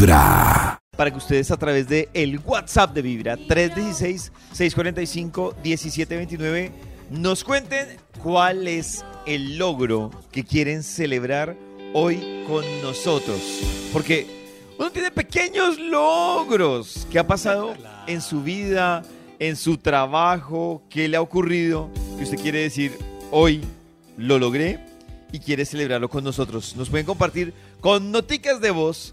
Para que ustedes a través de el WhatsApp de Vibra 316-645-1729 nos cuenten cuál es el logro que quieren celebrar hoy con nosotros. Porque uno tiene pequeños logros que ha pasado en su vida, en su trabajo, que le ha ocurrido, que usted quiere decir, hoy lo logré y quiere celebrarlo con nosotros. Nos pueden compartir con noticas de voz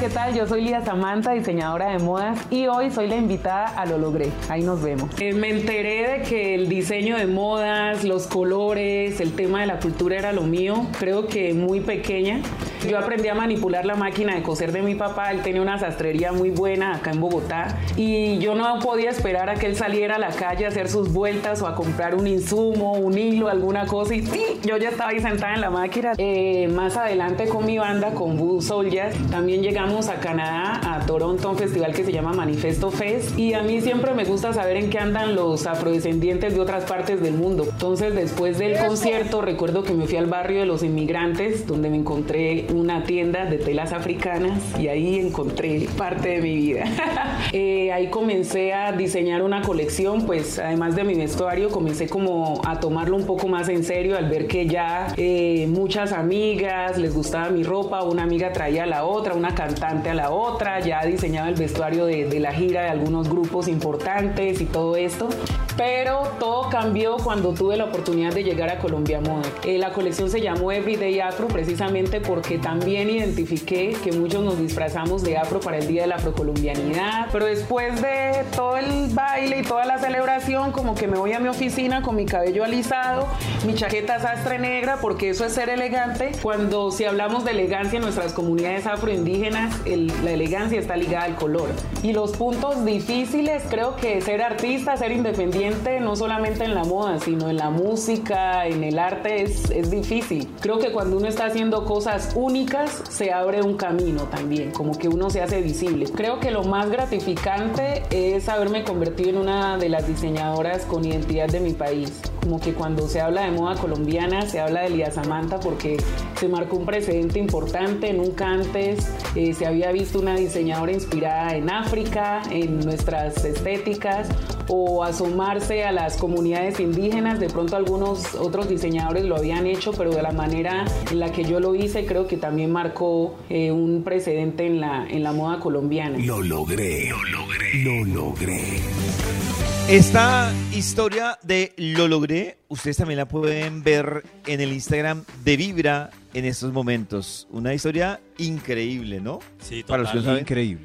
¿Qué tal? Yo soy Lía Samantha, diseñadora de modas, y hoy soy la invitada a Lo Logré. Ahí nos vemos. Eh, me enteré de que el diseño de modas, los colores, el tema de la cultura era lo mío, creo que muy pequeña. Yo aprendí a manipular la máquina de coser de mi papá, él tenía una sastrería muy buena acá en Bogotá, y yo no podía esperar a que él saliera a la calle a hacer sus vueltas o a comprar un insumo, un hilo, alguna cosa, y yo ya estaba ahí sentada en la máquina. Eh, más adelante con mi banda, con Voodoo Soldiers, también llegamos a Canadá, a Toronto, a un festival que se llama Manifesto Fest. Y a mí siempre me gusta saber en qué andan los afrodescendientes de otras partes del mundo. Entonces, después del concierto, recuerdo que me fui al barrio de los inmigrantes, donde me encontré una tienda de telas africanas y ahí encontré parte de mi vida. Eh, ahí comencé a diseñar una colección, pues además de mi vestuario, comencé como a tomarlo un poco más en serio al ver que ya eh, muchas amigas les gustaba mi ropa, una amiga traía a la otra, una cantante a la otra, ya diseñaba el vestuario de, de la gira de algunos grupos importantes y todo esto. Pero todo cambió cuando tuve la oportunidad de llegar a Colombia Moda. Eh, la colección se llamó Everyday Afro precisamente porque también identifiqué que muchos nos disfrazamos de afro para el Día de la Afrocolombianidad. Pero después de todo el baile y toda la celebración, como que me voy a mi oficina con mi cabello alisado, mi chaqueta sastre negra, porque eso es ser elegante. Cuando si hablamos de elegancia en nuestras comunidades afroindígenas, el- la elegancia está ligada al color. Y los puntos difíciles, creo que ser artista, ser independiente, no solamente en la moda, sino en la música, en el arte, es, es difícil. Creo que cuando uno está haciendo cosas únicas, se abre un camino también, como que uno se hace visible. Creo que lo más gratificante es haberme convertido en una de las diseñadoras con identidad de mi país. Como que cuando se habla de moda colombiana, se habla de Lía Samantha porque se marcó un precedente importante. Nunca antes eh, se había visto una diseñadora inspirada en África, en nuestras estéticas, o asomarse a las comunidades indígenas. De pronto algunos otros diseñadores lo habían hecho, pero de la manera en la que yo lo hice, creo que también marcó eh, un precedente en la, en la moda colombiana. Lo logré. Lo logré. Lo logré. Esta historia de lo logré, ustedes también la pueden ver en el Instagram de Vibra en estos momentos. Una historia increíble, ¿no? Sí, Para los que no total. saben. Increíble.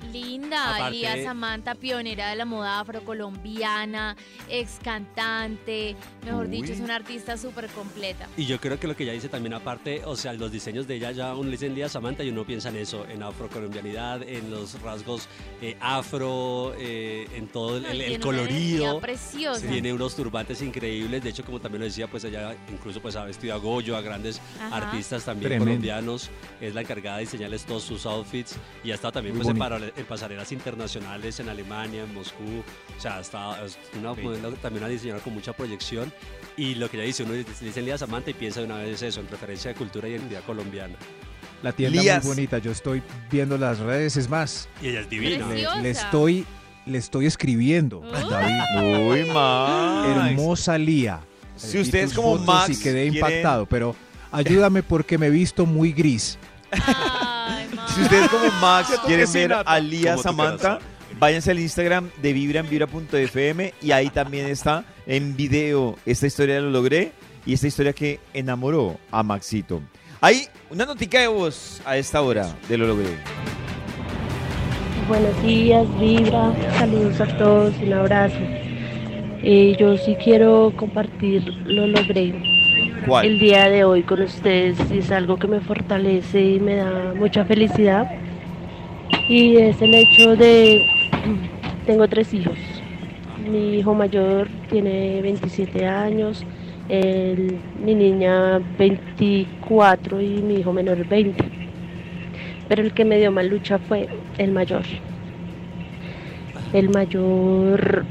Linda, Aparte- Lía Samantha, pionera de la moda afrocolombiana, ex cantante, mejor Uy. dicho, es una artista súper completa. Y yo creo que lo que ella dice también aparte, o sea, los diseños de ella ya uno le dicen Lía Samantha y uno piensa en eso, en afrocolombianidad, en los rasgos eh, afro, eh, en todo el, colorido. preciosa. Tiene unos turbantes increíbles, de hecho como también lo decía, pues ella incluso pues ha vestido a Goyo, a grandes Ajá. artistas también Tremendo. colombianos, es la encargada de diseñarles todos sus outfits y ha estado también Muy pues en, bonito. en pasarelas internacionales en Alemania, en Moscú, o sea, está es una también una diseñadora con mucha proyección y lo que ella dice, uno dice Lía Samantha y piensa de una vez eso, en referencia de cultura y identidad colombiana. La tienda Lías. muy bonita. Yo estoy viendo las redes, es más, Y ella es divina. le, le estoy, le estoy escribiendo, Uh. David. Uy, Max. Hermosa Lía. Si usted es como Max, Y quedé quiere- impactado, pero ayúdame porque me he visto muy gris. Si ustedes como Max quieren ver a Lía Samantha, váyanse al Instagram de Vibra en Vibra.fm y ahí también está en video esta historia lo logré y esta historia que enamoró a Maxito. Hay una notica de voz a esta hora de lo logré. Buenos días, Vibra. Saludos a todos, un abrazo. Eh, yo sí quiero compartir, lo logré el día de hoy con ustedes. Es algo que me fortalece y me da mucha felicidad. Y es el hecho de, tengo tres hijos. Mi hijo mayor tiene 27 años, mi niña 24 y mi hijo menor 20. Pero el que me dio más lucha fue el mayor. El mayor,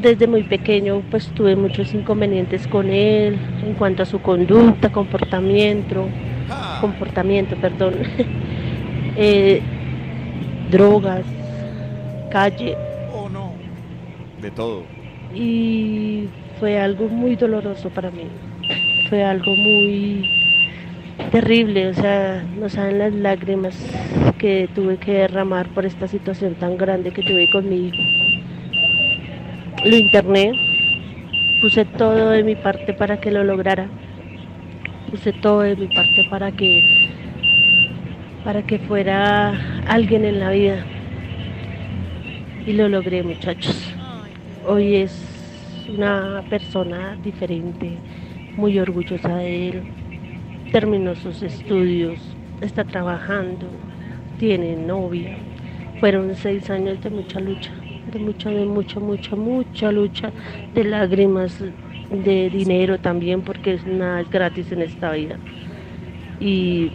desde muy pequeño, pues tuve muchos inconvenientes con él en cuanto a su conducta, comportamiento, comportamiento, perdón, eh, drogas, calle, De todo. y fue algo muy doloroso para mí. Fue algo muy terrible, o sea, no saben las lágrimas que tuve que derramar por esta situación tan grande que tuve con mi hijo. Lo interné, puse todo de mi parte para que lo lograra. Puse todo de mi parte para que para que fuera alguien en la vida. Y lo logré, muchachos. Hoy es una persona diferente, muy orgullosa de él. Terminó sus estudios, está trabajando, tiene novia. Fueron seis años de mucha lucha, de mucha, de mucha, mucha, mucha lucha, de lágrimas, de dinero también, porque es- nada es gratis en esta vida. Y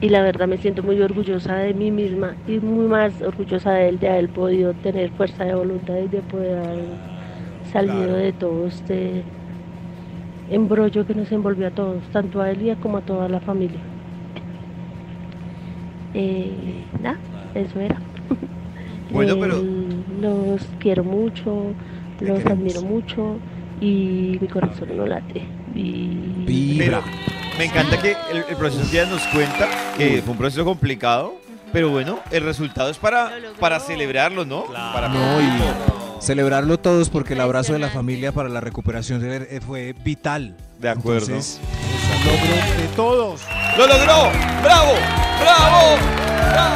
y la verdad me siento muy orgullosa de mí misma y muy más orgullosa de él de haber podido tener fuerza de voluntad y de poder haber salido de todo este embrollo que nos envolvió a todos, tanto a él y a- como a toda la familia. Eh, nada, eso era. Bueno, pero- Eh, los quiero mucho, los queremos. admiro mucho y mi corazón no late. Y Vibra. Pero me encanta que el, el profesor ya nos cuenta que fue un proceso complicado, pero bueno, el resultado es para, para celebrarlo, ¿no? Claro. Para No, y celebrarlo todos porque el abrazo de la familia para la recuperación de- fue vital. De acuerdo. Entonces, logro de todos. ¡Lo logró! ¡Bravo! ¡Bravo! ¡Bravo!